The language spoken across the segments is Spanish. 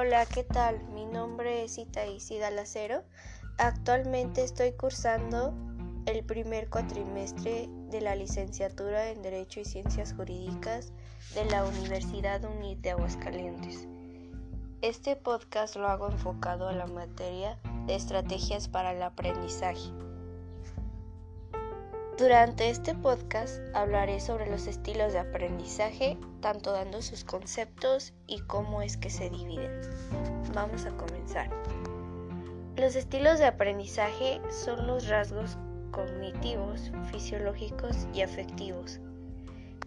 Hola, ¿qué tal? Mi nombre es Itaís Galacero. Actualmente estoy cursando el primer cuatrimestre de la licenciatura en Derecho y Ciencias Jurídicas de la Universidad UNIT de Aguascalientes. Este podcast lo hago enfocado a la materia de estrategias para el aprendizaje. Durante este podcast hablaré sobre los estilos de aprendizaje, tanto dando sus conceptos y cómo es que se dividen. Vamos a comenzar. Los estilos de aprendizaje son los rasgos cognitivos, fisiológicos y afectivos,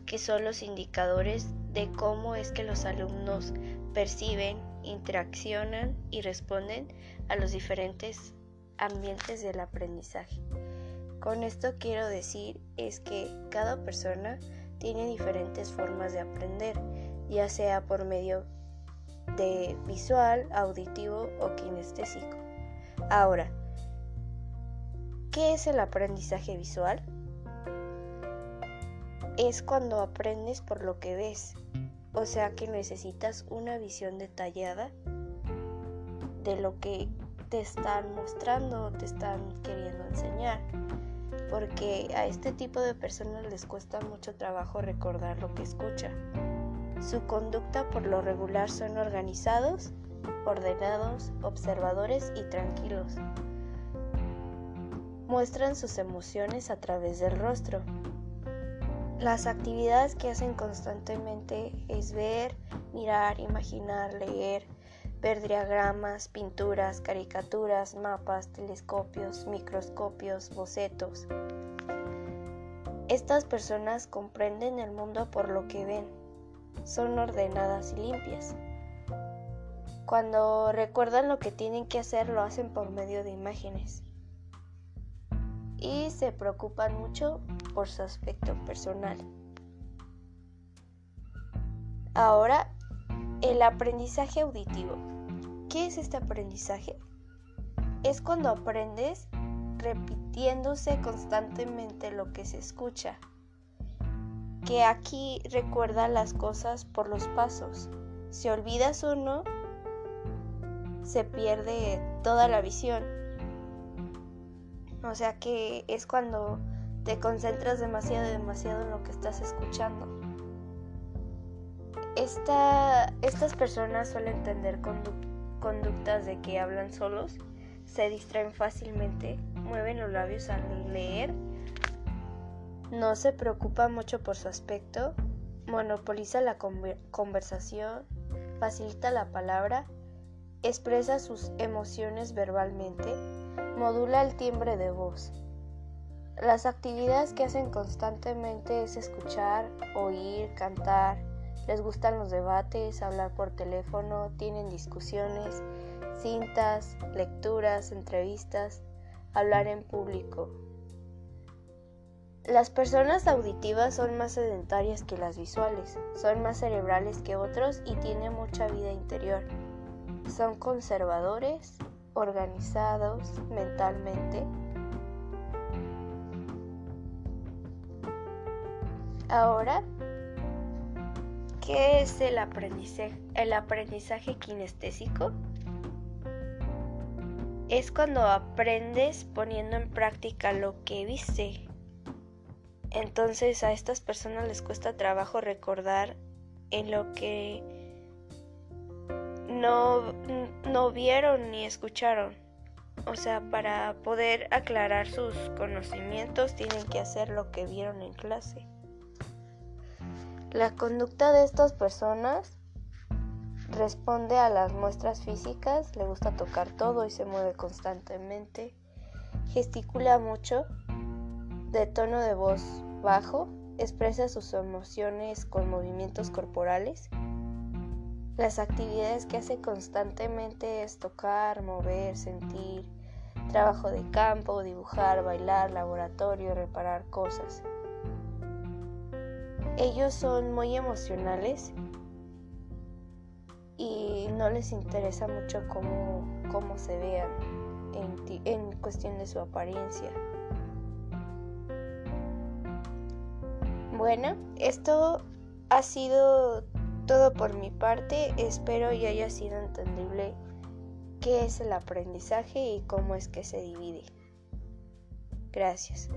que son los indicadores de cómo es que los alumnos perciben, interaccionan y responden a los diferentes ambientes del aprendizaje. Con esto quiero decir es que cada persona tiene diferentes formas de aprender, ya sea por medio de visual, auditivo o kinestésico. Ahora, ¿qué es el aprendizaje visual? Es cuando aprendes por lo que ves, o sea que necesitas una visión detallada de lo que te están mostrando o te están queriendo enseñar porque a este tipo de personas les cuesta mucho trabajo recordar lo que escucha. Su conducta por lo regular son organizados, ordenados, observadores y tranquilos. Muestran sus emociones a través del rostro. Las actividades que hacen constantemente es ver, mirar, imaginar, leer, ver diagramas, pinturas, caricaturas, mapas, telescopios, microscopios, bocetos. Estas personas comprenden el mundo por lo que ven. Son ordenadas y limpias. Cuando recuerdan lo que tienen que hacer lo hacen por medio de imágenes. Y se preocupan mucho por su aspecto personal. Ahora, el aprendizaje auditivo. ¿Qué es este aprendizaje? Es cuando aprendes repitiéndose constantemente lo que se escucha, que aquí recuerda las cosas por los pasos. Si olvidas uno, se pierde toda la visión. O sea que es cuando te concentras demasiado, demasiado en lo que estás escuchando. Estas personas suelen tener conducta conductas de que hablan solos, se distraen fácilmente, mueven los labios al leer, no se preocupa mucho por su aspecto, monopoliza la conversación, facilita la palabra, expresa sus emociones verbalmente, modula el timbre de voz. Las actividades que hacen constantemente es escuchar, oír, cantar, les gustan los debates, hablar por teléfono, tienen discusiones, cintas, lecturas, entrevistas, hablar en público. Las personas auditivas son más sedentarias que las visuales, son más cerebrales que otros y tienen mucha vida interior. Son conservadores, organizados mentalmente. Ahora ¿Qué es el aprendizaje, el aprendizaje kinestésico? Es cuando aprendes poniendo en práctica lo que viste. Entonces a estas personas les cuesta trabajo recordar en lo que no, no vieron ni escucharon. O sea, para poder aclarar sus conocimientos tienen que hacer lo que vieron en clase. La conducta de estas personas responde a las muestras físicas, le gusta tocar todo y se mueve constantemente, gesticula mucho, de tono de voz bajo, expresa sus emociones con movimientos corporales. Las actividades que hace constantemente es tocar, mover, sentir, trabajo de campo, dibujar, bailar, laboratorio, reparar cosas. Ellos son muy emocionales y no les interesa mucho cómo, cómo se vean en, en cuestión de su apariencia. Bueno, esto ha sido todo por mi parte, espero y haya sido entendible qué es el aprendizaje y cómo es que se divide. Gracias.